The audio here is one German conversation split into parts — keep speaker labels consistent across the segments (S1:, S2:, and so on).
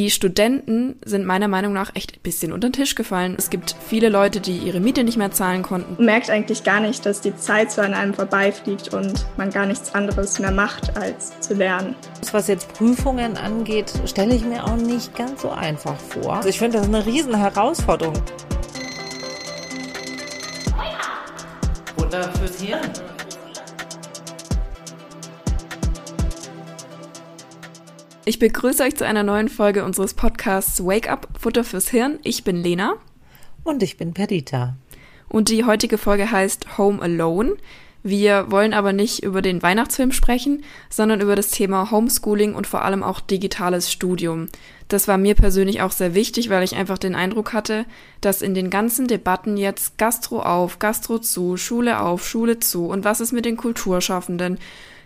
S1: Die Studenten sind meiner Meinung nach echt ein bisschen unter den Tisch gefallen. Es gibt viele Leute, die ihre Miete nicht mehr zahlen konnten.
S2: Man merkt eigentlich gar nicht, dass die Zeit so an einem vorbeifliegt und man gar nichts anderes mehr macht, als zu lernen.
S3: Was jetzt Prüfungen angeht, stelle ich mir auch nicht ganz so einfach vor. Also ich finde das eine riesen Herausforderung.
S4: Oder fürs Hirn.
S1: Ich begrüße euch zu einer neuen Folge unseres Podcasts Wake Up Futter fürs Hirn. Ich bin Lena.
S3: Und ich bin Perdita.
S1: Und die heutige Folge heißt Home Alone. Wir wollen aber nicht über den Weihnachtsfilm sprechen, sondern über das Thema Homeschooling und vor allem auch digitales Studium. Das war mir persönlich auch sehr wichtig, weil ich einfach den Eindruck hatte, dass in den ganzen Debatten jetzt Gastro auf, Gastro zu, Schule auf, Schule zu und was ist mit den Kulturschaffenden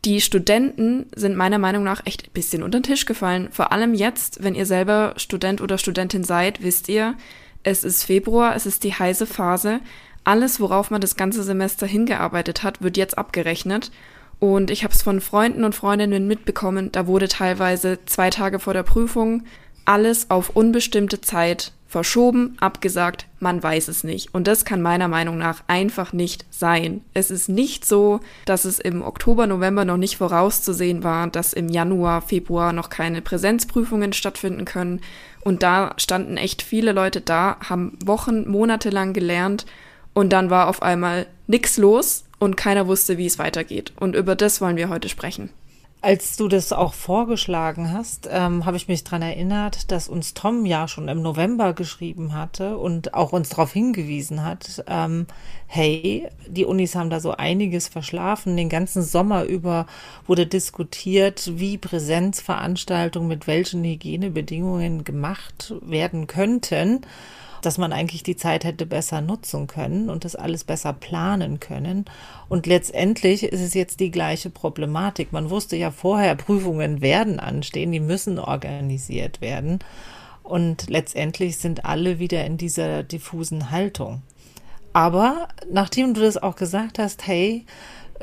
S1: die Studenten sind meiner Meinung nach echt ein bisschen unter den Tisch gefallen. Vor allem jetzt, wenn ihr selber Student oder Studentin seid, wisst ihr, es ist Februar, es ist die heiße Phase. Alles, worauf man das ganze Semester hingearbeitet hat, wird jetzt abgerechnet. Und ich habe es von Freunden und Freundinnen mitbekommen, da wurde teilweise zwei Tage vor der Prüfung alles auf unbestimmte Zeit verschoben, abgesagt, man weiß es nicht. Und das kann meiner Meinung nach einfach nicht sein. Es ist nicht so, dass es im Oktober, November noch nicht vorauszusehen war, dass im Januar, Februar noch keine Präsenzprüfungen stattfinden können. Und da standen echt viele Leute da, haben Wochen, Monate lang gelernt und dann war auf einmal nichts los und keiner wusste, wie es weitergeht. Und über das wollen wir heute sprechen.
S3: Als du das auch vorgeschlagen hast, ähm, habe ich mich daran erinnert, dass uns Tom ja schon im November geschrieben hatte und auch uns darauf hingewiesen hat, ähm, hey, die Unis haben da so einiges verschlafen. Den ganzen Sommer über wurde diskutiert, wie Präsenzveranstaltungen mit welchen Hygienebedingungen gemacht werden könnten dass man eigentlich die Zeit hätte besser nutzen können und das alles besser planen können. Und letztendlich ist es jetzt die gleiche Problematik. Man wusste ja vorher, Prüfungen werden anstehen, die müssen organisiert werden. Und letztendlich sind alle wieder in dieser diffusen Haltung. Aber nachdem du das auch gesagt hast, hey,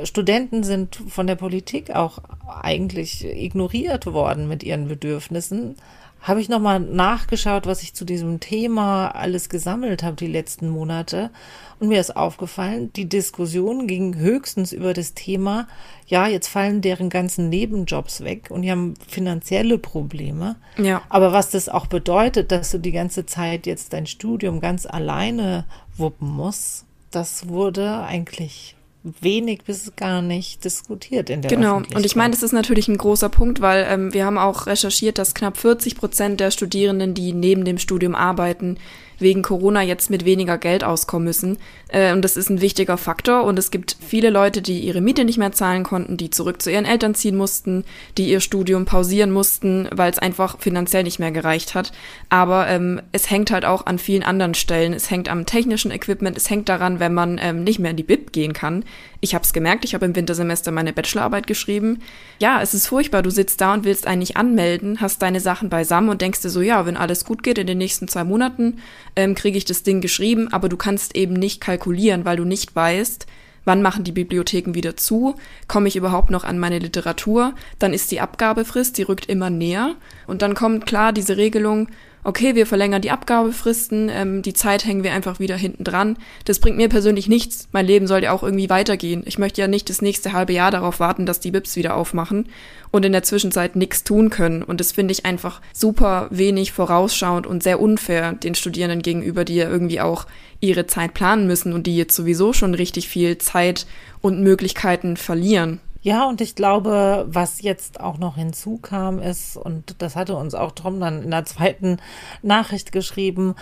S3: Studenten sind von der Politik auch eigentlich ignoriert worden mit ihren Bedürfnissen, habe ich nochmal nachgeschaut, was ich zu diesem Thema alles gesammelt habe die letzten Monate. Und mir ist aufgefallen, die Diskussion ging höchstens über das Thema, ja, jetzt fallen deren ganzen Nebenjobs weg und die haben finanzielle Probleme.
S1: Ja.
S3: Aber was das auch bedeutet, dass du die ganze Zeit jetzt dein Studium ganz alleine wuppen musst, das wurde eigentlich wenig bis gar nicht diskutiert in der
S1: Genau, und ich meine, das ist natürlich ein großer Punkt, weil ähm, wir haben auch recherchiert, dass knapp 40 Prozent der Studierenden, die neben dem Studium arbeiten, wegen Corona jetzt mit weniger Geld auskommen müssen. Äh, und das ist ein wichtiger Faktor. Und es gibt viele Leute, die ihre Miete nicht mehr zahlen konnten, die zurück zu ihren Eltern ziehen mussten, die ihr Studium pausieren mussten, weil es einfach finanziell nicht mehr gereicht hat. Aber ähm, es hängt halt auch an vielen anderen Stellen. Es hängt am technischen Equipment, es hängt daran, wenn man ähm, nicht mehr in die BIP gehen kann. Ich habe es gemerkt, ich habe im Wintersemester meine Bachelorarbeit geschrieben. Ja, es ist furchtbar. Du sitzt da und willst eigentlich anmelden, hast deine Sachen beisammen und denkst dir so, ja, wenn alles gut geht in den nächsten zwei Monaten, ähm, kriege ich das Ding geschrieben, aber du kannst eben nicht kalkulieren, weil du nicht weißt, wann machen die Bibliotheken wieder zu, komme ich überhaupt noch an meine Literatur, dann ist die Abgabefrist, die rückt immer näher und dann kommt klar diese Regelung, okay, wir verlängern die Abgabefristen, ähm, die Zeit hängen wir einfach wieder hinten dran. Das bringt mir persönlich nichts. Mein Leben soll ja auch irgendwie weitergehen. Ich möchte ja nicht das nächste halbe Jahr darauf warten, dass die BIPs wieder aufmachen und in der Zwischenzeit nichts tun können. Und das finde ich einfach super wenig vorausschauend und sehr unfair den Studierenden gegenüber, die ja irgendwie auch ihre Zeit planen müssen und die jetzt sowieso schon richtig viel Zeit und Möglichkeiten verlieren.
S3: Ja, und ich glaube, was jetzt auch noch hinzukam ist, und das hatte uns auch Tom dann in der zweiten Nachricht geschrieben,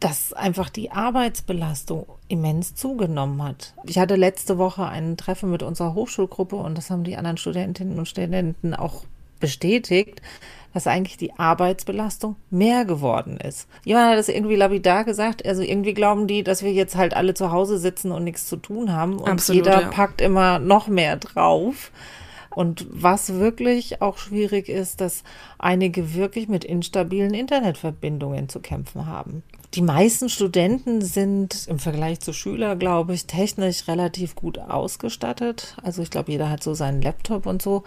S3: dass einfach die Arbeitsbelastung immens zugenommen hat. Ich hatte letzte Woche ein Treffen mit unserer Hochschulgruppe und das haben die anderen Studentinnen und Studenten auch bestätigt, dass eigentlich die Arbeitsbelastung mehr geworden ist. Jemand hat das irgendwie lapidar gesagt, also irgendwie glauben die, dass wir jetzt halt alle zu Hause sitzen und nichts zu tun haben und Absolut, jeder ja. packt immer noch mehr drauf. Und was wirklich auch schwierig ist, dass einige wirklich mit instabilen Internetverbindungen zu kämpfen haben. die meisten Studenten sind im Vergleich zu Schüler, glaube ich, technisch relativ gut ausgestattet. Also ich glaube, jeder hat so seinen Laptop und so.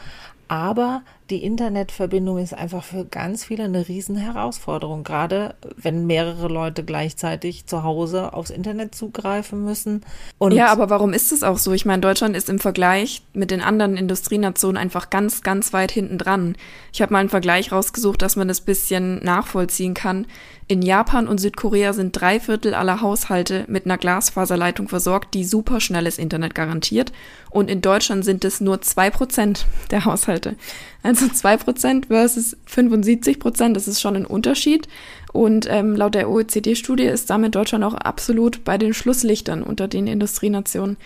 S3: Aber die Internetverbindung ist einfach für ganz viele eine Riesenherausforderung, gerade wenn mehrere Leute gleichzeitig zu Hause aufs Internet zugreifen müssen.
S1: Und ja, aber warum ist es auch so? Ich meine, Deutschland ist im Vergleich mit den anderen Industrienationen einfach ganz, ganz weit hinten dran. Ich habe mal einen Vergleich rausgesucht, dass man das bisschen nachvollziehen kann. In Japan und Südkorea sind drei Viertel aller Haushalte mit einer Glasfaserleitung versorgt, die superschnelles Internet garantiert. Und in Deutschland sind es nur zwei Prozent der Haushalte. Also zwei Prozent versus 75 Prozent, das ist schon ein Unterschied. Und ähm, laut der OECD-Studie ist damit Deutschland auch absolut bei den Schlusslichtern unter den Industrienationen.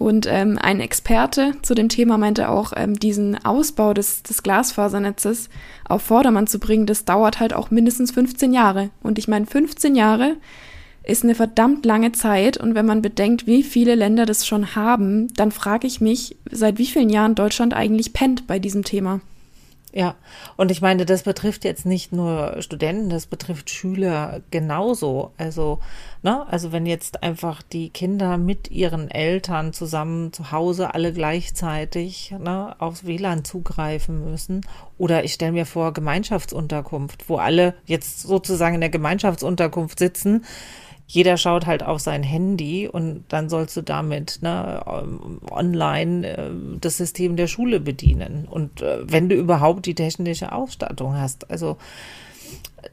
S1: Und ähm, ein Experte zu dem Thema meinte auch, ähm, diesen Ausbau des, des Glasfasernetzes auf Vordermann zu bringen, das dauert halt auch mindestens 15 Jahre. Und ich meine, 15 Jahre ist eine verdammt lange Zeit. Und wenn man bedenkt, wie viele Länder das schon haben, dann frage ich mich, seit wie vielen Jahren Deutschland eigentlich pennt bei diesem Thema.
S3: Ja, und ich meine, das betrifft jetzt nicht nur Studenten, das betrifft Schüler genauso. Also, ne, also wenn jetzt einfach die Kinder mit ihren Eltern zusammen zu Hause alle gleichzeitig ne, aufs WLAN zugreifen müssen. Oder ich stelle mir vor, Gemeinschaftsunterkunft, wo alle jetzt sozusagen in der Gemeinschaftsunterkunft sitzen, jeder schaut halt auf sein Handy und dann sollst du damit ne, ähm, online äh, das System der Schule bedienen. Und äh, wenn du überhaupt die technische Ausstattung hast. Also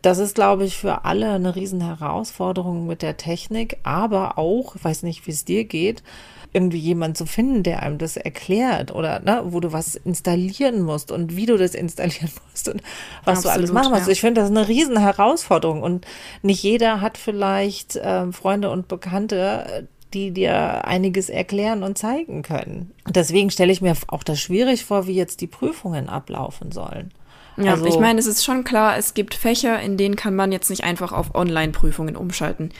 S3: das ist, glaube ich, für alle eine riesen Herausforderung mit der Technik, aber auch, ich weiß nicht, wie es dir geht, irgendwie jemand zu finden, der einem das erklärt oder ne, wo du was installieren musst und wie du das installieren musst und was Absolut, du alles machen musst. Ja. Ich finde das eine riesen Herausforderung und nicht jeder hat vielleicht äh, Freunde und Bekannte, die dir einiges erklären und zeigen können. Deswegen stelle ich mir auch das schwierig vor, wie jetzt die Prüfungen ablaufen sollen.
S1: Ja, also, ich meine, es ist schon klar, es gibt Fächer, in denen kann man jetzt nicht einfach auf Online-Prüfungen umschalten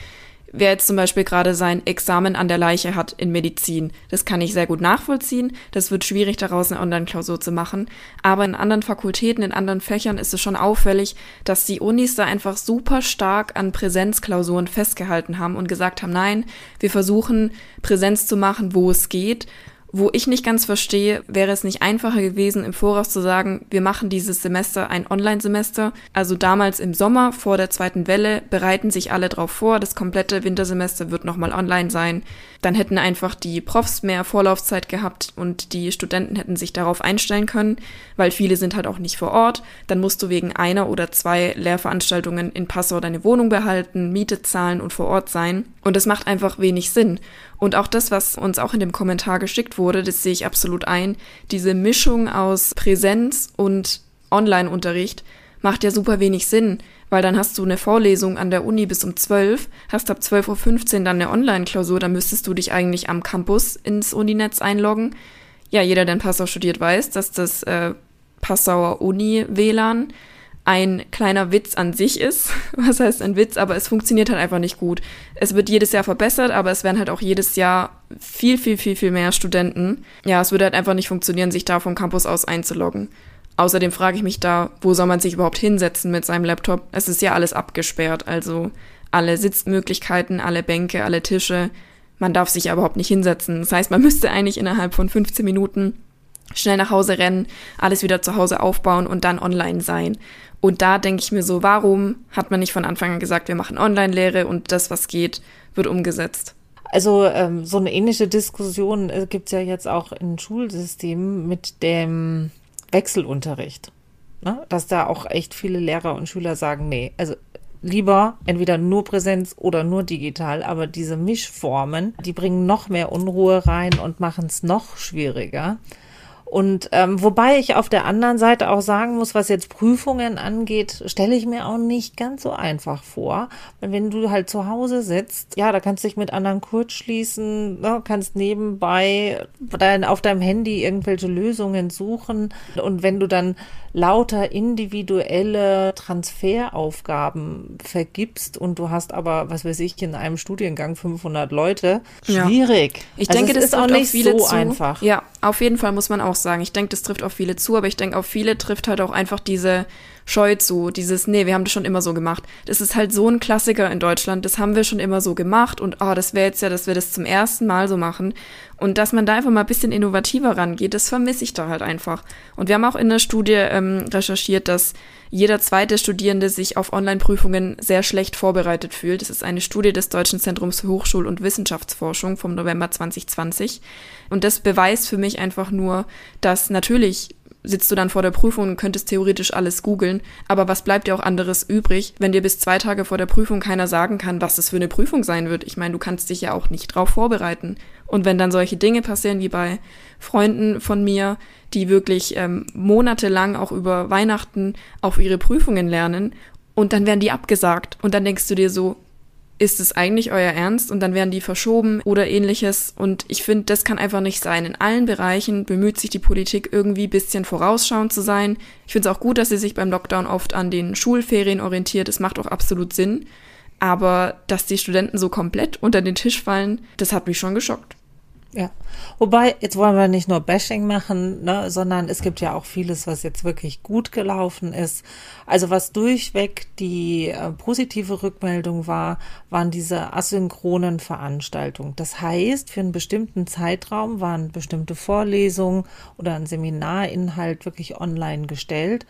S1: wer jetzt zum Beispiel gerade sein Examen an der Leiche hat in Medizin. Das kann ich sehr gut nachvollziehen. Das wird schwierig, daraus eine Online-Klausur zu machen. Aber in anderen Fakultäten, in anderen Fächern ist es schon auffällig, dass die Unis da einfach super stark an Präsenzklausuren festgehalten haben und gesagt haben, nein, wir versuchen Präsenz zu machen, wo es geht. Wo ich nicht ganz verstehe, wäre es nicht einfacher gewesen, im Voraus zu sagen, wir machen dieses Semester ein Online-Semester. Also damals im Sommer vor der zweiten Welle bereiten sich alle darauf vor, das komplette Wintersemester wird nochmal online sein. Dann hätten einfach die Profs mehr Vorlaufzeit gehabt und die Studenten hätten sich darauf einstellen können, weil viele sind halt auch nicht vor Ort. Dann musst du wegen einer oder zwei Lehrveranstaltungen in Passau deine Wohnung behalten, Miete zahlen und vor Ort sein. Und das macht einfach wenig Sinn. Und auch das, was uns auch in dem Kommentar geschickt wurde, das sehe ich absolut ein. Diese Mischung aus Präsenz und Online-Unterricht macht ja super wenig Sinn, weil dann hast du eine Vorlesung an der Uni bis um 12, hast ab 12.15 Uhr dann eine Online-Klausur, dann müsstest du dich eigentlich am Campus ins Uninetz einloggen. Ja, jeder, der in Passau studiert, weiß, dass das äh, Passauer Uni-WLAN ein kleiner Witz an sich ist. Was heißt ein Witz? Aber es funktioniert halt einfach nicht gut. Es wird jedes Jahr verbessert, aber es werden halt auch jedes Jahr viel, viel, viel, viel mehr Studenten. Ja, es würde halt einfach nicht funktionieren, sich da vom Campus aus einzuloggen. Außerdem frage ich mich da, wo soll man sich überhaupt hinsetzen mit seinem Laptop? Es ist ja alles abgesperrt, also alle Sitzmöglichkeiten, alle Bänke, alle Tische. Man darf sich ja überhaupt nicht hinsetzen. Das heißt, man müsste eigentlich innerhalb von 15 Minuten schnell nach Hause rennen, alles wieder zu Hause aufbauen und dann online sein. Und da denke ich mir so, warum hat man nicht von Anfang an gesagt, wir machen Online-Lehre und das, was geht, wird umgesetzt?
S3: Also ähm, so eine ähnliche Diskussion äh, gibt es ja jetzt auch in Schulsystemen mit dem Wechselunterricht. Ne? Dass da auch echt viele Lehrer und Schüler sagen, nee, also lieber entweder nur Präsenz oder nur digital, aber diese Mischformen, die bringen noch mehr Unruhe rein und machen es noch schwieriger. Und ähm, wobei ich auf der anderen Seite auch sagen muss, was jetzt Prüfungen angeht, stelle ich mir auch nicht ganz so einfach vor. Weil wenn du halt zu Hause sitzt, ja, da kannst du dich mit anderen kurz schließen, ne, kannst nebenbei dein, auf deinem Handy irgendwelche Lösungen suchen. Und wenn du dann lauter individuelle Transferaufgaben vergibst und du hast aber, was weiß ich, in einem Studiengang 500 Leute, schwierig. Ja.
S1: Ich also denke, das ist auch nicht so zu. einfach. Ja, auf jeden Fall muss man auch sagen. Ich denke, das trifft auf viele zu, aber ich denke, auf viele trifft halt auch einfach diese scheut so, dieses, nee, wir haben das schon immer so gemacht. Das ist halt so ein Klassiker in Deutschland, das haben wir schon immer so gemacht und oh, das wäre jetzt ja, dass wir das zum ersten Mal so machen. Und dass man da einfach mal ein bisschen innovativer rangeht, das vermisse ich da halt einfach. Und wir haben auch in der Studie ähm, recherchiert, dass jeder zweite Studierende sich auf Online-Prüfungen sehr schlecht vorbereitet fühlt. Das ist eine Studie des Deutschen Zentrums für Hochschul- und Wissenschaftsforschung vom November 2020. Und das beweist für mich einfach nur, dass natürlich sitzt du dann vor der Prüfung und könntest theoretisch alles googeln, aber was bleibt dir auch anderes übrig, wenn dir bis zwei Tage vor der Prüfung keiner sagen kann, was das für eine Prüfung sein wird? Ich meine, du kannst dich ja auch nicht drauf vorbereiten. Und wenn dann solche Dinge passieren wie bei Freunden von mir, die wirklich ähm, monatelang auch über Weihnachten auf ihre Prüfungen lernen und dann werden die abgesagt und dann denkst du dir so, ist es eigentlich euer Ernst? Und dann werden die verschoben oder ähnliches. Und ich finde, das kann einfach nicht sein. In allen Bereichen bemüht sich die Politik irgendwie bisschen vorausschauend zu sein. Ich finde es auch gut, dass sie sich beim Lockdown oft an den Schulferien orientiert. Das macht auch absolut Sinn. Aber dass die Studenten so komplett unter den Tisch fallen, das hat mich schon geschockt.
S3: Ja, wobei, jetzt wollen wir nicht nur Bashing machen, ne, sondern es gibt ja auch vieles, was jetzt wirklich gut gelaufen ist. Also was durchweg die äh, positive Rückmeldung war, waren diese asynchronen Veranstaltungen. Das heißt, für einen bestimmten Zeitraum waren bestimmte Vorlesungen oder ein Seminarinhalt wirklich online gestellt.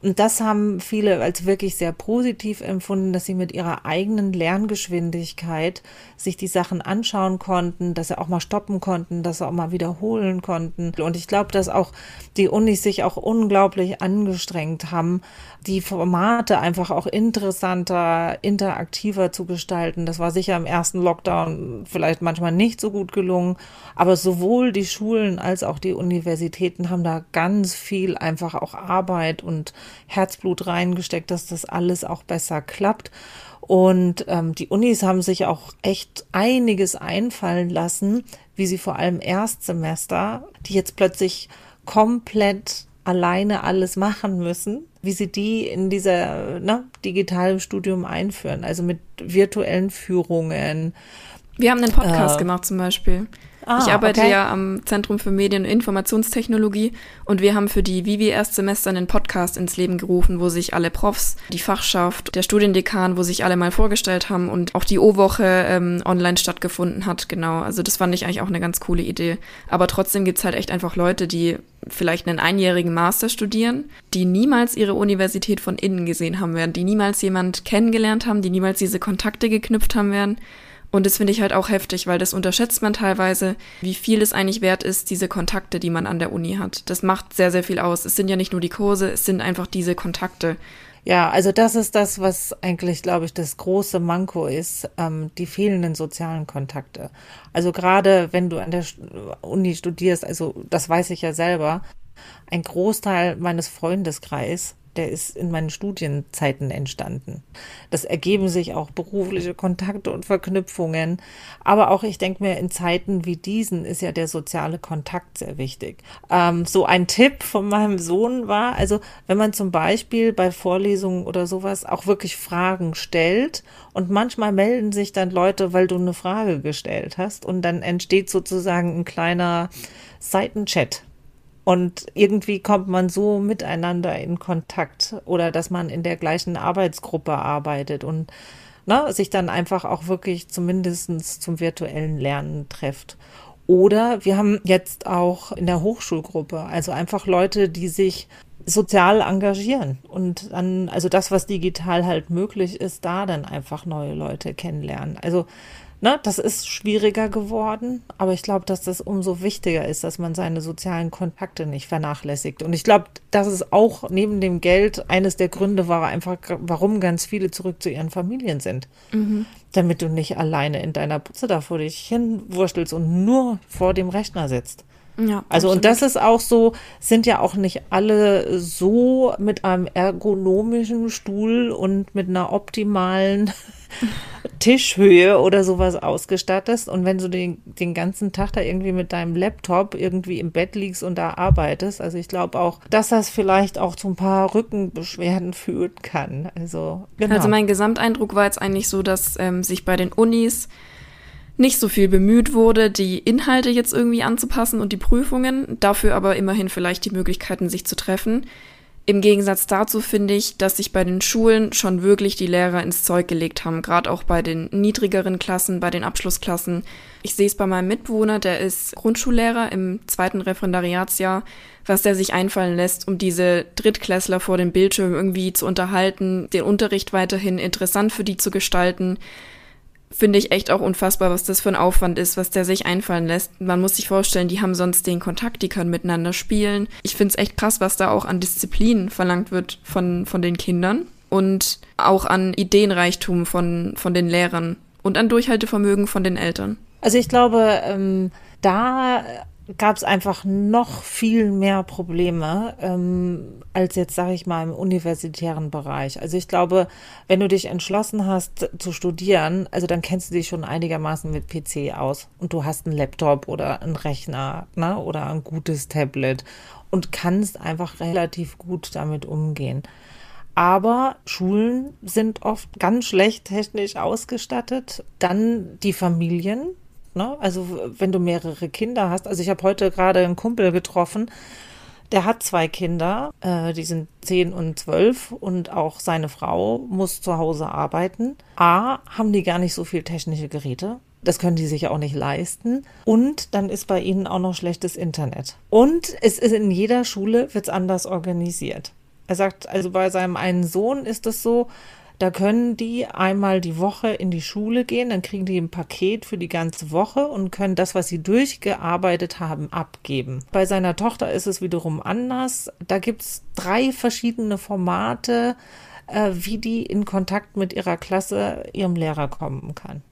S3: Und das haben viele als wirklich sehr positiv empfunden, dass sie mit ihrer eigenen Lerngeschwindigkeit sich die Sachen anschauen konnten, dass sie auch mal stoppen konnten, dass sie auch mal wiederholen konnten. Und ich glaube, dass auch die Unis sich auch unglaublich angestrengt haben, die Formate einfach auch interessanter, interaktiver zu gestalten. Das war sicher im ersten Lockdown vielleicht manchmal nicht so gut gelungen, aber sowohl die Schulen als auch die Universitäten haben da ganz viel einfach auch Arbeit und Herzblut reingesteckt, dass das alles auch besser klappt. Und ähm, die Unis haben sich auch echt einiges einfallen lassen, wie sie vor allem Erstsemester, die jetzt plötzlich komplett alleine alles machen müssen, wie sie die in dieser ne, digitalen Studium einführen, also mit virtuellen Führungen.
S1: Wir haben einen Podcast äh, gemacht zum Beispiel. Ah, ich arbeite okay. ja am Zentrum für Medien- und Informationstechnologie und wir haben für die Vivi Erstsemester einen Podcast ins Leben gerufen, wo sich alle Profs, die Fachschaft, der Studiendekan, wo sich alle mal vorgestellt haben und auch die O-Woche ähm, online stattgefunden hat. Genau, also das fand ich eigentlich auch eine ganz coole Idee. Aber trotzdem gibt's halt echt einfach Leute, die vielleicht einen einjährigen Master studieren, die niemals ihre Universität von innen gesehen haben werden, die niemals jemand kennengelernt haben, die niemals diese Kontakte geknüpft haben werden und das finde ich halt auch heftig, weil das unterschätzt man teilweise, wie viel es eigentlich wert ist, diese Kontakte, die man an der Uni hat. Das macht sehr, sehr viel aus. Es sind ja nicht nur die Kurse, es sind einfach diese Kontakte.
S3: Ja, also das ist das, was eigentlich, glaube ich, das große Manko ist, ähm, die fehlenden sozialen Kontakte. Also gerade wenn du an der Uni studierst, also das weiß ich ja selber, ein Großteil meines Freundeskreis der ist in meinen Studienzeiten entstanden. Das ergeben sich auch berufliche Kontakte und Verknüpfungen. Aber auch, ich denke mir, in Zeiten wie diesen ist ja der soziale Kontakt sehr wichtig. Ähm, so ein Tipp von meinem Sohn war, also wenn man zum Beispiel bei Vorlesungen oder sowas auch wirklich Fragen stellt und manchmal melden sich dann Leute, weil du eine Frage gestellt hast und dann entsteht sozusagen ein kleiner Seitenchat und irgendwie kommt man so miteinander in Kontakt oder dass man in der gleichen Arbeitsgruppe arbeitet und ne, sich dann einfach auch wirklich zumindest zum virtuellen Lernen trifft. Oder wir haben jetzt auch in der Hochschulgruppe, also einfach Leute, die sich sozial engagieren und dann, also das, was digital halt möglich ist, da dann einfach neue Leute kennenlernen. Also ne, das ist schwieriger geworden, aber ich glaube, dass das umso wichtiger ist, dass man seine sozialen Kontakte nicht vernachlässigt. Und ich glaube, dass es auch neben dem Geld eines der Gründe war, einfach, warum ganz viele zurück zu ihren Familien sind. Mhm. Damit du nicht alleine in deiner Putze da vor dich hinwurstelst und nur vor dem Rechner sitzt. Ja, also und das ist auch so, sind ja auch nicht alle so mit einem ergonomischen Stuhl und mit einer optimalen Tischhöhe oder sowas ausgestattest und wenn du den, den ganzen Tag da irgendwie mit deinem Laptop irgendwie im Bett liegst und da arbeitest, also ich glaube auch, dass das vielleicht auch zu ein paar Rückenbeschwerden führen kann. Also,
S1: genau. also mein Gesamteindruck war jetzt eigentlich so, dass ähm, sich bei den Unis nicht so viel bemüht wurde, die Inhalte jetzt irgendwie anzupassen und die Prüfungen, dafür aber immerhin vielleicht die Möglichkeiten, sich zu treffen. Im Gegensatz dazu finde ich, dass sich bei den Schulen schon wirklich die Lehrer ins Zeug gelegt haben, gerade auch bei den niedrigeren Klassen, bei den Abschlussklassen. Ich sehe es bei meinem Mitbewohner, der ist Grundschullehrer im zweiten Referendariatsjahr, was der sich einfallen lässt, um diese Drittklässler vor dem Bildschirm irgendwie zu unterhalten, den Unterricht weiterhin interessant für die zu gestalten finde ich echt auch unfassbar, was das für ein Aufwand ist, was der sich einfallen lässt. Man muss sich vorstellen, die haben sonst den Kontakt, die können miteinander spielen. Ich finde es echt krass, was da auch an Disziplin verlangt wird von, von den Kindern und auch an Ideenreichtum von, von den Lehrern und an Durchhaltevermögen von den Eltern.
S3: Also ich glaube, ähm, da gab es einfach noch viel mehr Probleme ähm, als jetzt, sage ich mal, im universitären Bereich. Also ich glaube, wenn du dich entschlossen hast zu studieren, also dann kennst du dich schon einigermaßen mit PC aus und du hast einen Laptop oder einen Rechner ne, oder ein gutes Tablet und kannst einfach relativ gut damit umgehen. Aber Schulen sind oft ganz schlecht technisch ausgestattet. Dann die Familien, Ne? Also wenn du mehrere Kinder hast. Also ich habe heute gerade einen Kumpel getroffen, der hat zwei Kinder, äh, die sind zehn und zwölf und auch seine Frau muss zu Hause arbeiten. A, haben die gar nicht so viel technische Geräte. Das können die sich auch nicht leisten. Und dann ist bei ihnen auch noch schlechtes Internet. Und es ist in jeder Schule wird's anders organisiert. Er sagt, also bei seinem einen Sohn ist es so, da können die einmal die Woche in die Schule gehen, dann kriegen die ein Paket für die ganze Woche und können das, was sie durchgearbeitet haben, abgeben. Bei seiner Tochter ist es wiederum anders. Da gibt's drei verschiedene Formate, äh, wie die in Kontakt mit ihrer Klasse, ihrem Lehrer kommen kann.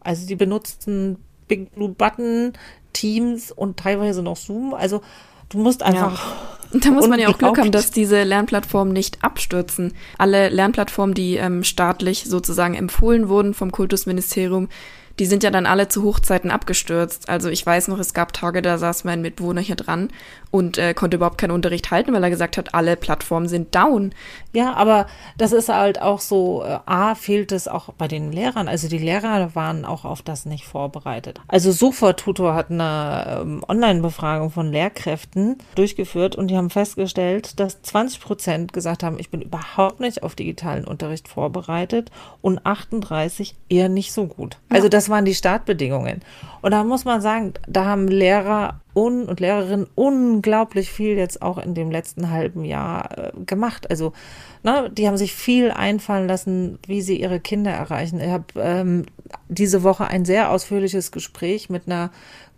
S3: Also die benutzen Big Blue Button, Teams und teilweise noch Zoom. Also Du musst einfach.
S1: Ja. Da muss man ja auch Glück haben, dass diese Lernplattformen nicht abstürzen. Alle Lernplattformen, die ähm, staatlich sozusagen empfohlen wurden vom Kultusministerium, die sind ja dann alle zu Hochzeiten abgestürzt. Also ich weiß noch, es gab Tage, da saß mein Mitbewohner hier dran und äh, konnte überhaupt keinen Unterricht halten, weil er gesagt hat, alle Plattformen sind down.
S3: Ja, aber das ist halt auch so, äh, A, fehlt es auch bei den Lehrern. Also die Lehrer waren auch auf das nicht vorbereitet. Also Sofa-Tutor hat eine ähm, Online-Befragung von Lehrkräften durchgeführt und die haben festgestellt, dass 20 Prozent gesagt haben, ich bin überhaupt nicht auf digitalen Unterricht vorbereitet und 38 eher nicht so gut. Also das waren die Startbedingungen. Und da muss man sagen, da haben Lehrer un und Lehrerinnen unglaublich viel jetzt auch in dem letzten halben Jahr äh, gemacht. Also, ne, die haben sich viel einfallen lassen, wie sie ihre Kinder erreichen. Ich habe ähm, diese Woche ein sehr ausführliches Gespräch mit einer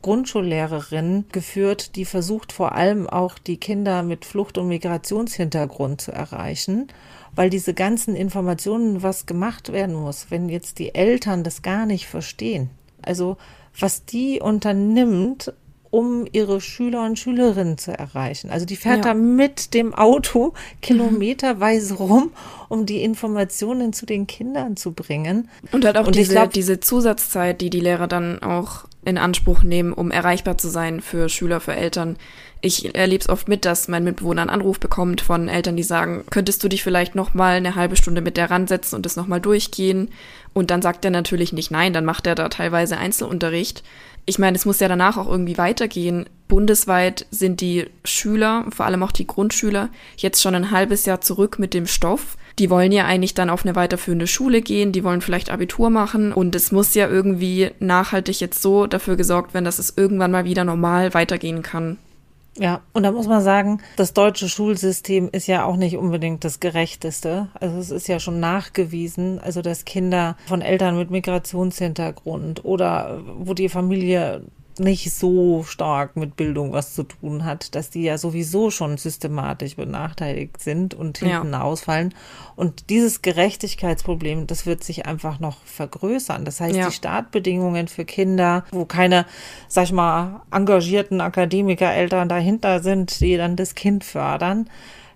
S3: Grundschullehrerin geführt, die versucht vor allem auch die Kinder mit Flucht- und Migrationshintergrund zu erreichen, weil diese ganzen Informationen, was gemacht werden muss, wenn jetzt die Eltern das gar nicht verstehen. Also was die unternimmt, um ihre Schüler und Schülerinnen zu erreichen. Also die fährt ja. da mit dem Auto kilometerweise rum, um die Informationen zu den Kindern zu bringen.
S1: Und halt auch und diese, glaub, diese Zusatzzeit, die die Lehrer dann auch in Anspruch nehmen, um erreichbar zu sein für Schüler, für Eltern. Ich erlebe es oft mit, dass mein Mitbewohner einen Anruf bekommt von Eltern, die sagen, könntest du dich vielleicht noch mal eine halbe Stunde mit der ransetzen und das noch mal durchgehen? Und dann sagt er natürlich nicht nein, dann macht er da teilweise Einzelunterricht ich meine, es muss ja danach auch irgendwie weitergehen. Bundesweit sind die Schüler, vor allem auch die Grundschüler, jetzt schon ein halbes Jahr zurück mit dem Stoff. Die wollen ja eigentlich dann auf eine weiterführende Schule gehen, die wollen vielleicht Abitur machen und es muss ja irgendwie nachhaltig jetzt so dafür gesorgt werden, dass es irgendwann mal wieder normal weitergehen kann.
S3: Ja, und da muss man sagen, das deutsche Schulsystem ist ja auch nicht unbedingt das gerechteste. Also es ist ja schon nachgewiesen, also dass Kinder von Eltern mit Migrationshintergrund oder wo die Familie nicht so stark mit Bildung was zu tun hat, dass die ja sowieso schon systematisch benachteiligt sind und hinten ja. ausfallen. Und dieses Gerechtigkeitsproblem, das wird sich einfach noch vergrößern. Das heißt, ja. die Startbedingungen für Kinder, wo keine, sag ich mal, engagierten Akademikereltern dahinter sind, die dann das Kind fördern,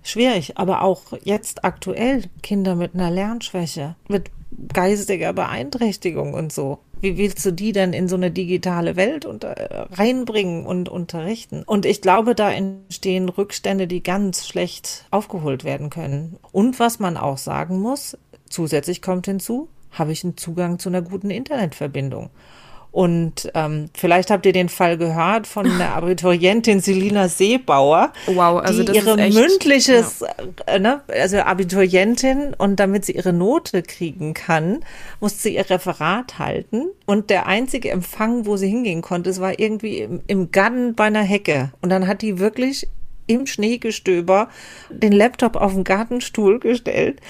S3: schwierig. Aber auch jetzt aktuell Kinder mit einer Lernschwäche, mit geistiger Beeinträchtigung und so. Wie willst du die denn in so eine digitale Welt unter, reinbringen und unterrichten? Und ich glaube, da entstehen Rückstände, die ganz schlecht aufgeholt werden können. Und was man auch sagen muss, zusätzlich kommt hinzu, habe ich einen Zugang zu einer guten Internetverbindung. Und ähm, vielleicht habt ihr den Fall gehört von der Abiturientin Selina Seebauer,
S1: wow, also
S3: die ihre echt, mündliches, ja. äh, ne, also Abiturientin und damit sie ihre Note kriegen kann, musste sie ihr Referat halten. Und der einzige Empfang, wo sie hingehen konnte, es war irgendwie im, im Garten bei einer Hecke. Und dann hat die wirklich im Schneegestöber den Laptop auf den Gartenstuhl gestellt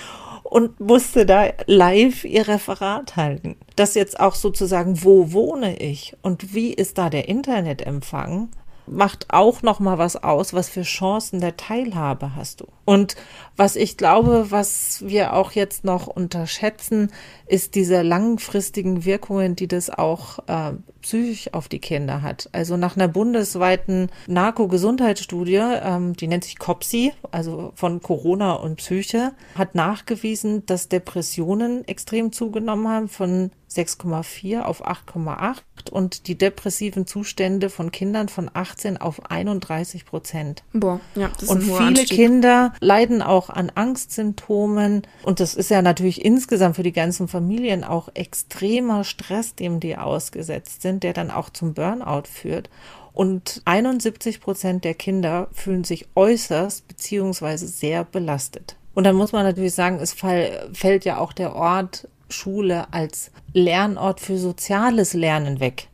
S3: und musste da live ihr Referat halten. Das jetzt auch sozusagen, wo wohne ich und wie ist da der Internetempfang? macht auch noch mal was aus, was für Chancen der Teilhabe hast du. Und was ich glaube, was wir auch jetzt noch unterschätzen, ist diese langfristigen Wirkungen, die das auch äh, psychisch auf die Kinder hat. Also nach einer bundesweiten Narko-Gesundheitsstudie, ähm, die nennt sich COPSI, also von Corona und Psyche, hat nachgewiesen, dass Depressionen extrem zugenommen haben von 6,4 auf 8,8 und die depressiven Zustände von Kindern von 18 auf 31 Prozent.
S1: Boah, ja, das ist
S3: Und
S1: ein
S3: viele
S1: Anstieg.
S3: Kinder leiden auch an Angstsymptomen und das ist ja natürlich insgesamt für die ganzen Familien auch extremer Stress, dem die ausgesetzt sind, der dann auch zum Burnout führt. Und 71 Prozent der Kinder fühlen sich äußerst beziehungsweise sehr belastet. Und dann muss man natürlich sagen, es fall, fällt ja auch der Ort Schule als Lernort für soziales Lernen weg.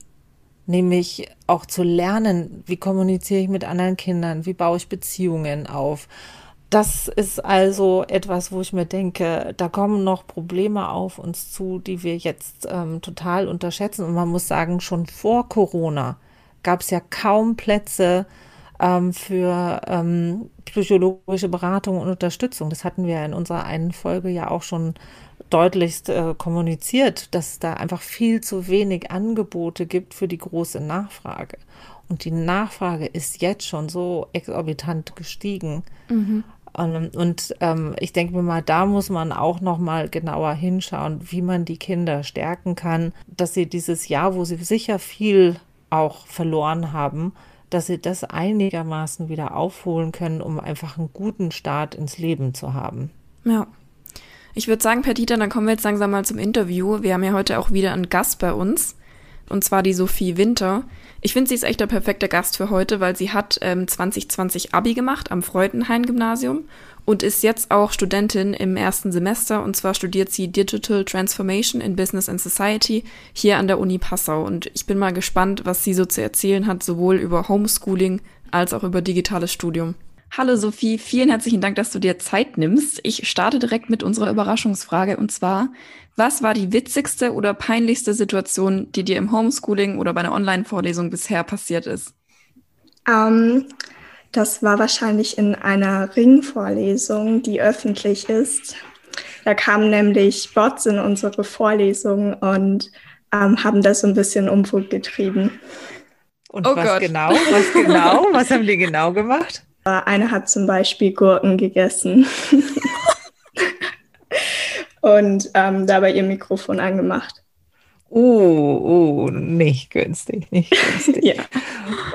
S3: Nämlich auch zu lernen, wie kommuniziere ich mit anderen Kindern, wie baue ich Beziehungen auf. Das ist also etwas, wo ich mir denke, da kommen noch Probleme auf uns zu, die wir jetzt ähm, total unterschätzen. Und man muss sagen, schon vor Corona gab es ja kaum Plätze ähm, für ähm, psychologische Beratung und Unterstützung. Das hatten wir in unserer einen Folge ja auch schon deutlichst äh, kommuniziert, dass es da einfach viel zu wenig Angebote gibt für die große Nachfrage. Und die Nachfrage ist jetzt schon so exorbitant gestiegen. Mhm. Und, und ähm, ich denke mir mal, da muss man auch noch mal genauer hinschauen, wie man die Kinder stärken kann, dass sie dieses Jahr, wo sie sicher viel auch verloren haben, dass sie das einigermaßen wieder aufholen können, um einfach einen guten Start ins Leben zu haben.
S1: Ja. Ich würde sagen, Perdita, dann kommen wir jetzt langsam mal zum Interview. Wir haben ja heute auch wieder einen Gast bei uns. Und zwar die Sophie Winter. Ich finde, sie ist echt der perfekte Gast für heute, weil sie hat ähm, 2020 Abi gemacht am Freudenhain-Gymnasium und ist jetzt auch Studentin im ersten Semester. Und zwar studiert sie Digital Transformation in Business and Society hier an der Uni Passau. Und ich bin mal gespannt, was sie so zu erzählen hat, sowohl über Homeschooling als auch über digitales Studium. Hallo Sophie, vielen herzlichen Dank, dass du dir Zeit nimmst. Ich starte direkt mit unserer Überraschungsfrage und zwar, was war die witzigste oder peinlichste Situation, die dir im Homeschooling oder bei einer Online-Vorlesung bisher passiert ist?
S2: Um, ähm, das war wahrscheinlich in einer Ringvorlesung, die öffentlich ist. Da kamen nämlich Bots in unsere Vorlesung und ähm, haben das so ein bisschen Umfug getrieben.
S3: Und oh was Gott. genau? Was genau? Was haben die genau gemacht?
S2: Eine hat zum Beispiel Gurken gegessen und ähm, dabei ihr Mikrofon angemacht.
S3: Oh, oh, nicht günstig, nicht günstig. ja.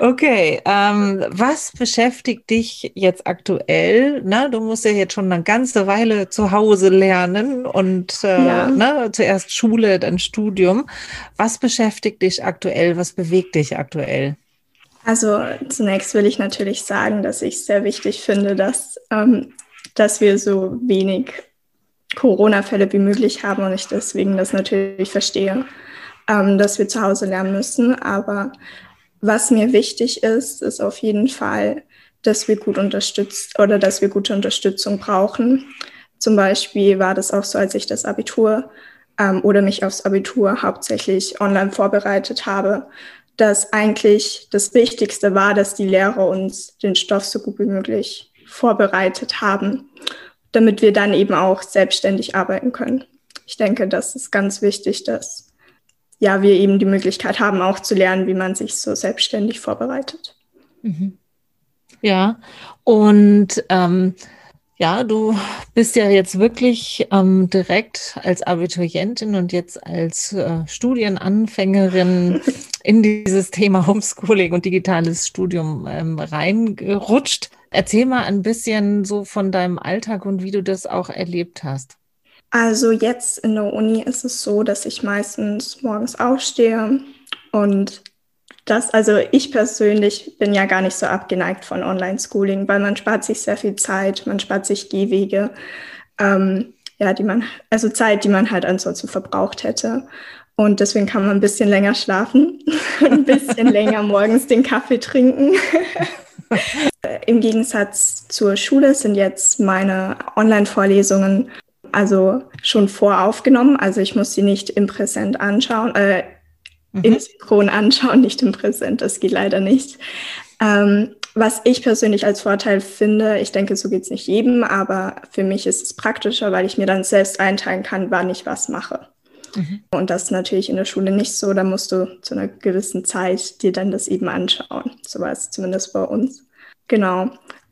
S3: Okay, ähm, was beschäftigt dich jetzt aktuell? Na, du musst ja jetzt schon eine ganze Weile zu Hause lernen und äh, ja. ne, zuerst Schule, dann Studium. Was beschäftigt dich aktuell? Was bewegt dich aktuell?
S2: Also zunächst will ich natürlich sagen, dass ich sehr wichtig finde, dass, ähm, dass wir so wenig Corona-Fälle wie möglich haben und ich deswegen das natürlich verstehe, ähm, dass wir zu Hause lernen müssen. Aber was mir wichtig ist, ist auf jeden Fall, dass wir gut unterstützt oder dass wir gute Unterstützung brauchen. Zum Beispiel war das auch so, als ich das Abitur ähm, oder mich aufs Abitur hauptsächlich online vorbereitet habe, dass eigentlich das Wichtigste war, dass die Lehrer uns den Stoff so gut wie möglich vorbereitet haben, damit wir dann eben auch selbstständig arbeiten können. Ich denke, das ist ganz wichtig, dass ja, wir eben die Möglichkeit haben, auch zu lernen, wie man sich so selbstständig vorbereitet.
S3: Mhm. Ja, und ähm, ja, du bist ja jetzt wirklich ähm, direkt als Abiturientin und jetzt als äh, Studienanfängerin in dieses Thema Homeschooling und digitales Studium ähm, reingerutscht. Erzähl mal ein bisschen so von deinem Alltag und wie du das auch erlebt hast.
S2: Also jetzt in der Uni ist es so, dass ich meistens morgens aufstehe Und das, also ich persönlich bin ja gar nicht so abgeneigt von Online-Schooling, weil man spart sich sehr viel Zeit, man spart sich Gehwege, ähm, ja, die man, also Zeit, die man halt ansonsten verbraucht hätte. Und deswegen kann man ein bisschen länger schlafen und ein bisschen länger morgens den Kaffee trinken. Im Gegensatz zur Schule sind jetzt meine Online-Vorlesungen also schon voraufgenommen. Also ich muss sie nicht im Präsent anschauen, äh, mhm. im Synchron anschauen, nicht im Präsent. Das geht leider nicht. Ähm, was ich persönlich als Vorteil finde, ich denke, so geht es nicht jedem, aber für mich ist es praktischer, weil ich mir dann selbst einteilen kann, wann ich was mache. Mhm. Und das natürlich in der Schule nicht so. Da musst du zu einer gewissen Zeit dir dann das eben anschauen. So war es zumindest bei uns. Genau.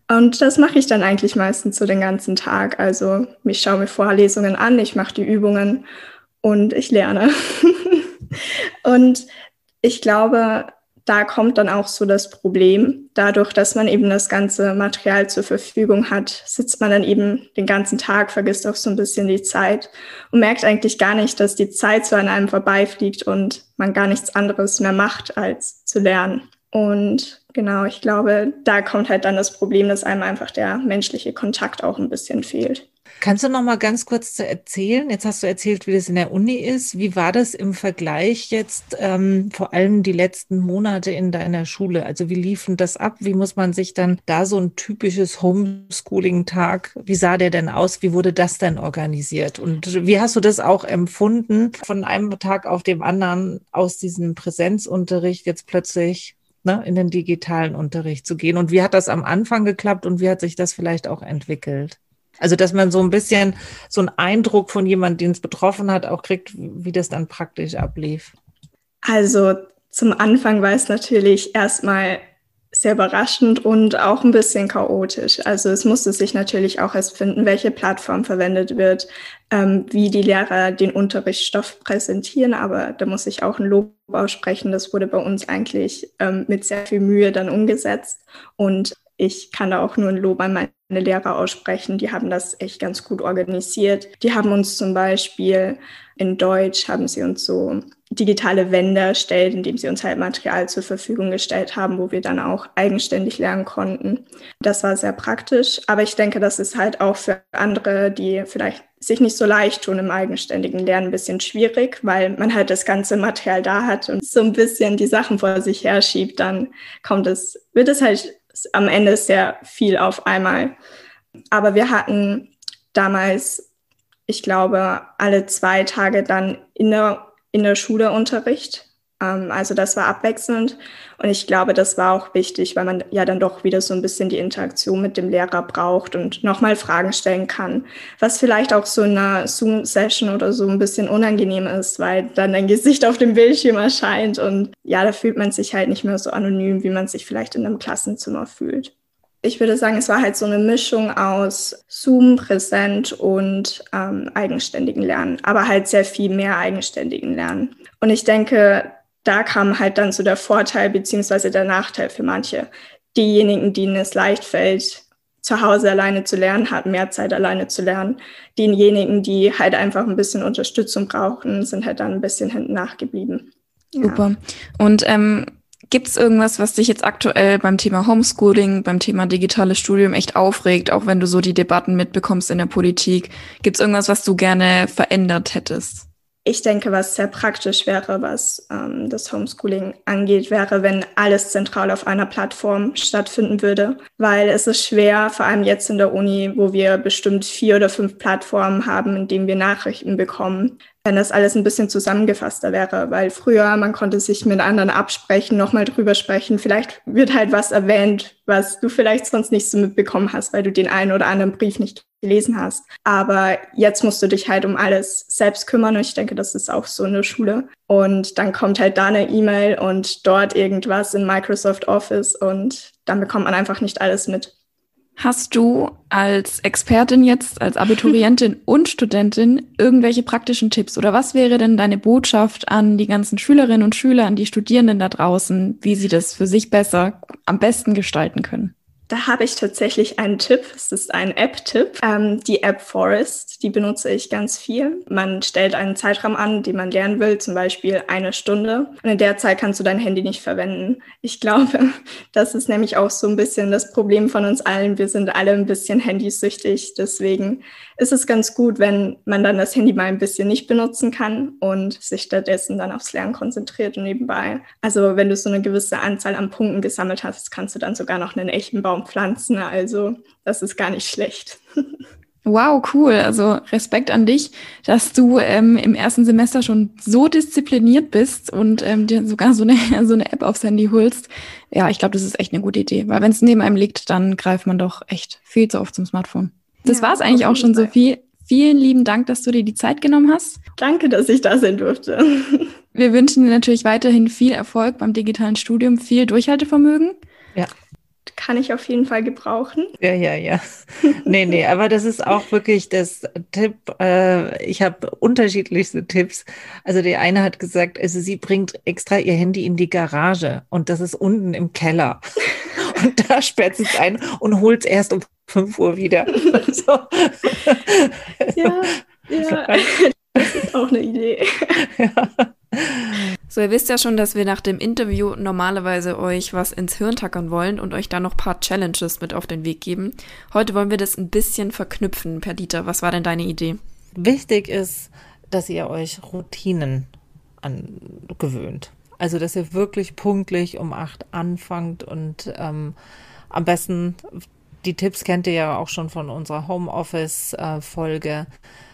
S2: Und das mache ich dann eigentlich meistens so den ganzen Tag. Also ich schaue mir Vorlesungen an, ich mache die Übungen und ich lerne. und ich glaube, da kommt dann auch so das Problem. Dadurch, dass man eben das ganze Material zur Verfügung hat, sitzt man dann eben den ganzen Tag, vergisst auch so ein bisschen die Zeit und merkt eigentlich gar nicht, dass die Zeit so an einem vorbeifliegt und man gar nichts anderes mehr macht, als zu lernen. Und genau, ich glaube, da kommt halt dann das Problem, dass einem einfach der menschliche Kontakt auch ein bisschen fehlt.
S3: Kannst du noch mal ganz kurz erzählen? Jetzt hast du erzählt, wie das in der Uni ist. Wie war das im Vergleich jetzt ähm, vor allem die letzten Monate in deiner Schule? Also wie liefen das ab? Wie muss man sich dann da so ein typisches Homeschooling-Tag? Wie sah der denn aus? Wie wurde das denn organisiert? Und wie hast du das auch empfunden, von einem Tag auf dem anderen aus diesem Präsenzunterricht jetzt plötzlich ne, in den digitalen Unterricht zu gehen? Und wie hat das am Anfang geklappt und wie hat sich das vielleicht auch entwickelt? Also, dass man so ein bisschen so einen Eindruck von jemandem, den es betroffen hat, auch kriegt, wie das dann praktisch ablief.
S2: Also, zum Anfang war es natürlich erstmal sehr überraschend und auch ein bisschen chaotisch. Also es musste sich natürlich auch erst finden, welche Plattform verwendet wird, ähm, wie die Lehrer den Unterrichtsstoff präsentieren. Aber da muss ich auch ein Lob aussprechen. Das wurde bei uns eigentlich ähm, mit sehr viel Mühe dann umgesetzt. Und ich kann da auch nur ein Lob an meine Lehrer aussprechen. Die haben das echt ganz gut organisiert. Die haben uns zum Beispiel in Deutsch, haben sie uns so digitale Wände erstellt, indem sie uns halt Material zur Verfügung gestellt haben, wo wir dann auch eigenständig lernen konnten. Das war sehr praktisch. Aber ich denke, das ist halt auch für andere, die vielleicht sich nicht so leicht tun im eigenständigen Lernen, ein bisschen schwierig, weil man halt das ganze Material da hat und so ein bisschen die Sachen vor sich herschiebt, dann kommt es, wird es halt am Ende sehr viel auf einmal. Aber wir hatten damals, ich glaube, alle zwei Tage dann in der, in der Schule Unterricht. Ähm, also das war abwechselnd. Und ich glaube, das war auch wichtig, weil man ja dann doch wieder so ein bisschen die Interaktion mit dem Lehrer braucht und nochmal Fragen stellen kann, was vielleicht auch so in einer Zoom-Session oder so ein bisschen unangenehm ist, weil dann dein Gesicht auf dem Bildschirm erscheint und ja, da fühlt man sich halt nicht mehr so anonym, wie man sich vielleicht in einem Klassenzimmer fühlt. Ich würde sagen, es war halt so eine Mischung aus Zoom, Präsent und ähm, eigenständigen Lernen, aber halt sehr viel mehr eigenständigen Lernen. Und ich denke, da kam halt dann so der Vorteil beziehungsweise der Nachteil für manche. Diejenigen, denen es leicht fällt, zu Hause alleine zu lernen, hatten mehr Zeit alleine zu lernen. Diejenigen, die halt einfach ein bisschen Unterstützung brauchten, sind halt dann ein bisschen hinten nachgeblieben.
S1: Ja. Super. Und ähm, gibt es irgendwas, was dich jetzt aktuell beim Thema Homeschooling, beim Thema digitales Studium echt aufregt, auch wenn du so die Debatten mitbekommst in der Politik? Gibt es irgendwas, was du gerne verändert hättest?
S2: Ich denke, was sehr praktisch wäre, was ähm, das Homeschooling angeht, wäre, wenn alles zentral auf einer Plattform stattfinden würde, weil es ist schwer, vor allem jetzt in der Uni, wo wir bestimmt vier oder fünf Plattformen haben, in denen wir Nachrichten bekommen, wenn das alles ein bisschen zusammengefasster wäre, weil früher man konnte sich mit anderen absprechen, nochmal drüber sprechen. Vielleicht wird halt was erwähnt, was du vielleicht sonst nicht so mitbekommen hast, weil du den einen oder anderen Brief nicht gelesen hast. Aber jetzt musst du dich halt um alles selbst kümmern und ich denke, das ist auch so in der Schule. Und dann kommt halt da eine E-Mail und dort irgendwas in Microsoft Office und dann bekommt man einfach nicht alles mit.
S1: Hast du als Expertin jetzt, als Abiturientin und Studentin irgendwelche praktischen Tipps oder was wäre denn deine Botschaft an die ganzen Schülerinnen und Schüler, an die Studierenden da draußen, wie sie das für sich besser, am besten gestalten können?
S2: Da habe ich tatsächlich einen Tipp. Es ist ein App-Tipp. Ähm, die App Forest, die benutze ich ganz viel. Man stellt einen Zeitraum an, den man lernen will, zum Beispiel eine Stunde. Und in der Zeit kannst du dein Handy nicht verwenden. Ich glaube, das ist nämlich auch so ein bisschen das Problem von uns allen. Wir sind alle ein bisschen handysüchtig. Deswegen ist es ganz gut, wenn man dann das Handy mal ein bisschen nicht benutzen kann und sich stattdessen dann aufs Lernen konzentriert und nebenbei. Also wenn du so eine gewisse Anzahl an Punkten gesammelt hast, kannst du dann sogar noch einen echten Baum pflanzen. Also das ist gar nicht schlecht.
S1: Wow, cool. Also Respekt an dich, dass du ähm, im ersten Semester schon so diszipliniert bist und ähm, dir sogar so eine, so eine App aufs Handy holst. Ja, ich glaube, das ist echt eine gute Idee, weil wenn es neben einem liegt, dann greift man doch echt viel zu oft zum Smartphone. Das ja, war es eigentlich auch schon, Sophie. Vielen lieben Dank, dass du dir die Zeit genommen hast.
S2: Danke, dass ich da sein durfte.
S1: Wir wünschen dir natürlich weiterhin viel Erfolg beim digitalen Studium, viel Durchhaltevermögen.
S2: Ja. Kann ich auf jeden Fall gebrauchen.
S3: Ja, ja, ja. Nee, nee, aber das ist auch wirklich das Tipp. Äh, ich habe unterschiedlichste Tipps. Also die eine hat gesagt, also sie bringt extra ihr Handy in die Garage und das ist unten im Keller. Und da sperrt sie es ein und holt es erst um 5 Uhr wieder. so.
S2: Ja, ja, das ist auch eine Idee. Ja.
S1: So, ihr wisst ja schon, dass wir nach dem Interview normalerweise euch was ins Hirn tackern wollen und euch dann noch paar Challenges mit auf den Weg geben. Heute wollen wir das ein bisschen verknüpfen. Perdita, was war denn deine Idee?
S3: Wichtig ist, dass ihr euch Routinen angewöhnt. Also, dass ihr wirklich pünktlich um acht anfangt und ähm, am besten, die Tipps kennt ihr ja auch schon von unserer Homeoffice-Folge. Äh,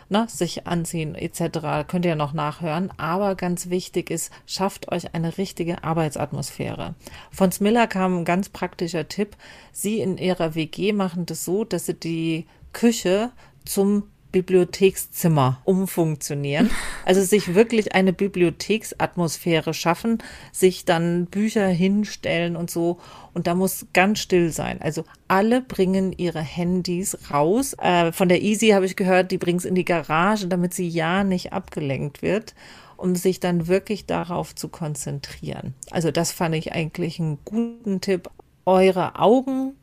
S3: ne, sich anziehen etc. Könnt ihr noch nachhören. Aber ganz wichtig ist, schafft euch eine richtige Arbeitsatmosphäre. Von Smiller kam ein ganz praktischer Tipp. Sie in ihrer WG machen das so, dass sie die Küche zum Bibliothekszimmer umfunktionieren. Also sich wirklich eine Bibliotheksatmosphäre schaffen, sich dann Bücher hinstellen und so. Und da muss ganz still sein. Also alle bringen ihre Handys raus. Äh, von der Easy habe ich gehört, die bringen es in die Garage, damit sie ja nicht abgelenkt wird um sich dann wirklich darauf zu konzentrieren. Also das fand ich eigentlich einen guten Tipp. Eure Augen,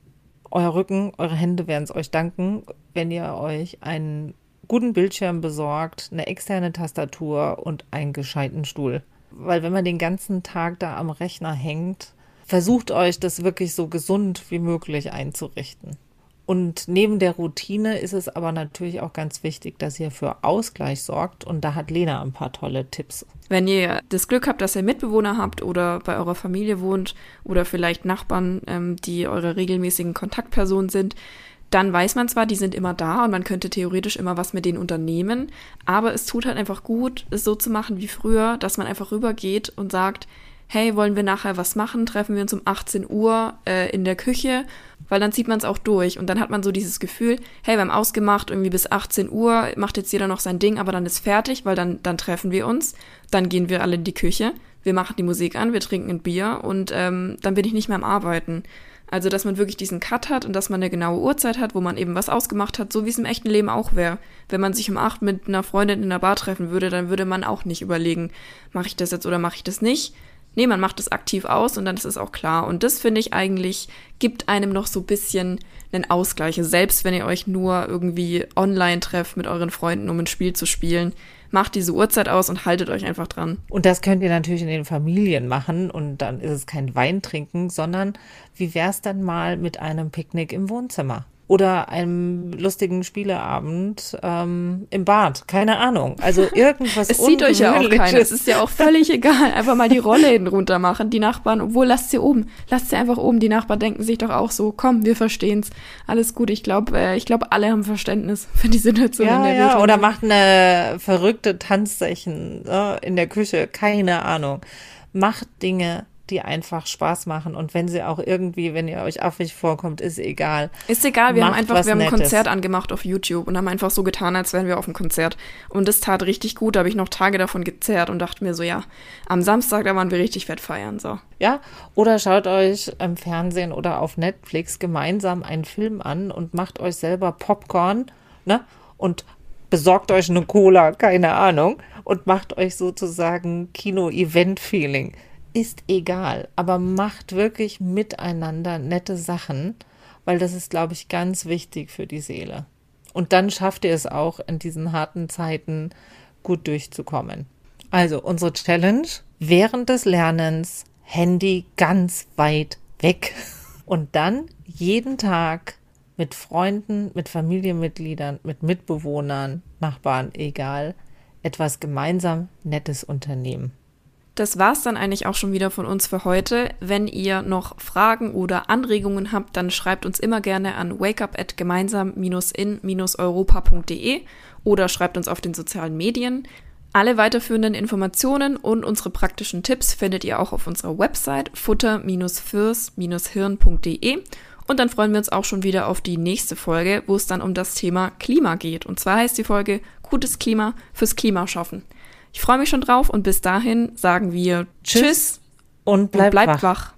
S3: euer Rücken, eure Hände werden es euch danken, wenn ihr euch einen guten Bildschirm besorgt, eine externe Tastatur und einen gescheiten Stuhl. Weil wenn man den ganzen Tag da am Rechner hängt, versucht euch das wirklich so gesund wie möglich einzurichten. Und neben der Routine ist es aber natürlich auch ganz wichtig, dass ihr für Ausgleich sorgt. Und da hat Lena ein paar tolle Tipps.
S1: Wenn ihr das Glück habt, dass ihr Mitbewohner habt oder bei eurer Familie wohnt oder vielleicht Nachbarn, ähm, die eure regelmäßigen Kontaktpersonen sind, dann weiß man zwar, die sind immer da und man könnte theoretisch immer was mit denen unternehmen, aber es tut halt einfach gut, es so zu machen wie früher, dass man einfach rübergeht und sagt, hey, wollen wir nachher was machen? Treffen wir uns um 18 Uhr äh, in der Küche, weil dann zieht man es auch durch und dann hat man so dieses Gefühl, hey, wir haben ausgemacht, irgendwie bis 18 Uhr macht jetzt jeder noch sein Ding, aber dann ist fertig, weil dann, dann treffen wir uns, dann gehen wir alle in die Küche, wir machen die Musik an, wir trinken ein Bier und ähm, dann bin ich nicht mehr am Arbeiten. Also, dass man wirklich diesen Cut hat und dass man eine genaue Uhrzeit hat, wo man eben was ausgemacht hat, so wie es im echten Leben auch wäre. Wenn man sich um acht mit einer Freundin in einer Bar treffen würde, dann würde man auch nicht überlegen, mache ich das jetzt oder mache ich das nicht. Nee, man macht es aktiv aus und dann ist es auch klar. Und das finde ich eigentlich, gibt einem noch so ein bisschen einen Ausgleich. Selbst wenn ihr euch nur irgendwie online trefft mit euren Freunden, um ein Spiel zu spielen, macht diese Uhrzeit aus und haltet euch einfach dran.
S3: Und das könnt ihr natürlich in den Familien machen und dann ist es kein Wein trinken, sondern wie wäre es dann mal mit einem Picknick im Wohnzimmer? Oder einem lustigen Spieleabend ähm, im Bad. Keine Ahnung. Also irgendwas
S1: Es sieht euch ja auch keiner. Es ist ja auch völlig egal. Einfach mal die Rollläden runter machen. Die Nachbarn, obwohl lasst sie oben. Lasst sie einfach oben. Die Nachbarn denken sich doch auch so, komm, wir verstehen's. Alles gut. Ich glaube, äh, ich glaube, alle haben Verständnis für die Situation
S3: ja,
S1: in der
S3: ja. Oder macht eine verrückte Tanzsession äh, in der Küche. Keine Ahnung. Macht Dinge, die einfach Spaß machen. Und wenn sie auch irgendwie, wenn ihr euch affig vorkommt, ist egal.
S1: Ist egal, wir Macht haben einfach, wir haben ein Konzert angemacht auf YouTube und haben einfach so getan, als wären wir auf einem Konzert. Und das tat richtig gut, da habe ich noch Tage davon gezerrt und dachte mir so, ja, am Samstag, da waren wir richtig fett feiern, so.
S3: Ja, oder schaut euch im Fernsehen oder auf Netflix gemeinsam einen Film an und macht euch selber Popcorn, ne? Und besorgt euch eine Cola, keine Ahnung, und macht euch sozusagen Kino-Event-Feeling ist egal, aber macht wirklich miteinander nette Sachen, weil das ist, glaube ich, ganz wichtig für die Seele. Und dann schafft ihr es auch, in diesen harten Zeiten gut durchzukommen. Also unsere Challenge, während des Lernens Handy ganz weit weg und dann jeden Tag mit Freunden, mit Familienmitgliedern, mit Mitbewohnern, Nachbarn, egal, etwas gemeinsam Nettes unternehmen.
S1: Das war's dann eigentlich auch schon wieder von uns für heute. Wenn ihr noch Fragen oder Anregungen habt, dann schreibt uns immer gerne an wakeup@gemeinsam-in-europa.de oder schreibt uns auf den sozialen Medien. Alle weiterführenden Informationen und unsere praktischen Tipps findet ihr auch auf unserer Website futter-fürs-hirn.de und dann freuen wir uns auch schon wieder auf die nächste Folge, wo es dann um das Thema Klima geht. Und zwar heißt die Folge Gutes Klima fürs Klima schaffen. Ich freue mich schon drauf und bis dahin sagen wir Tschüss,
S3: und bleibt,
S1: und bleibt
S3: wach.
S1: wach.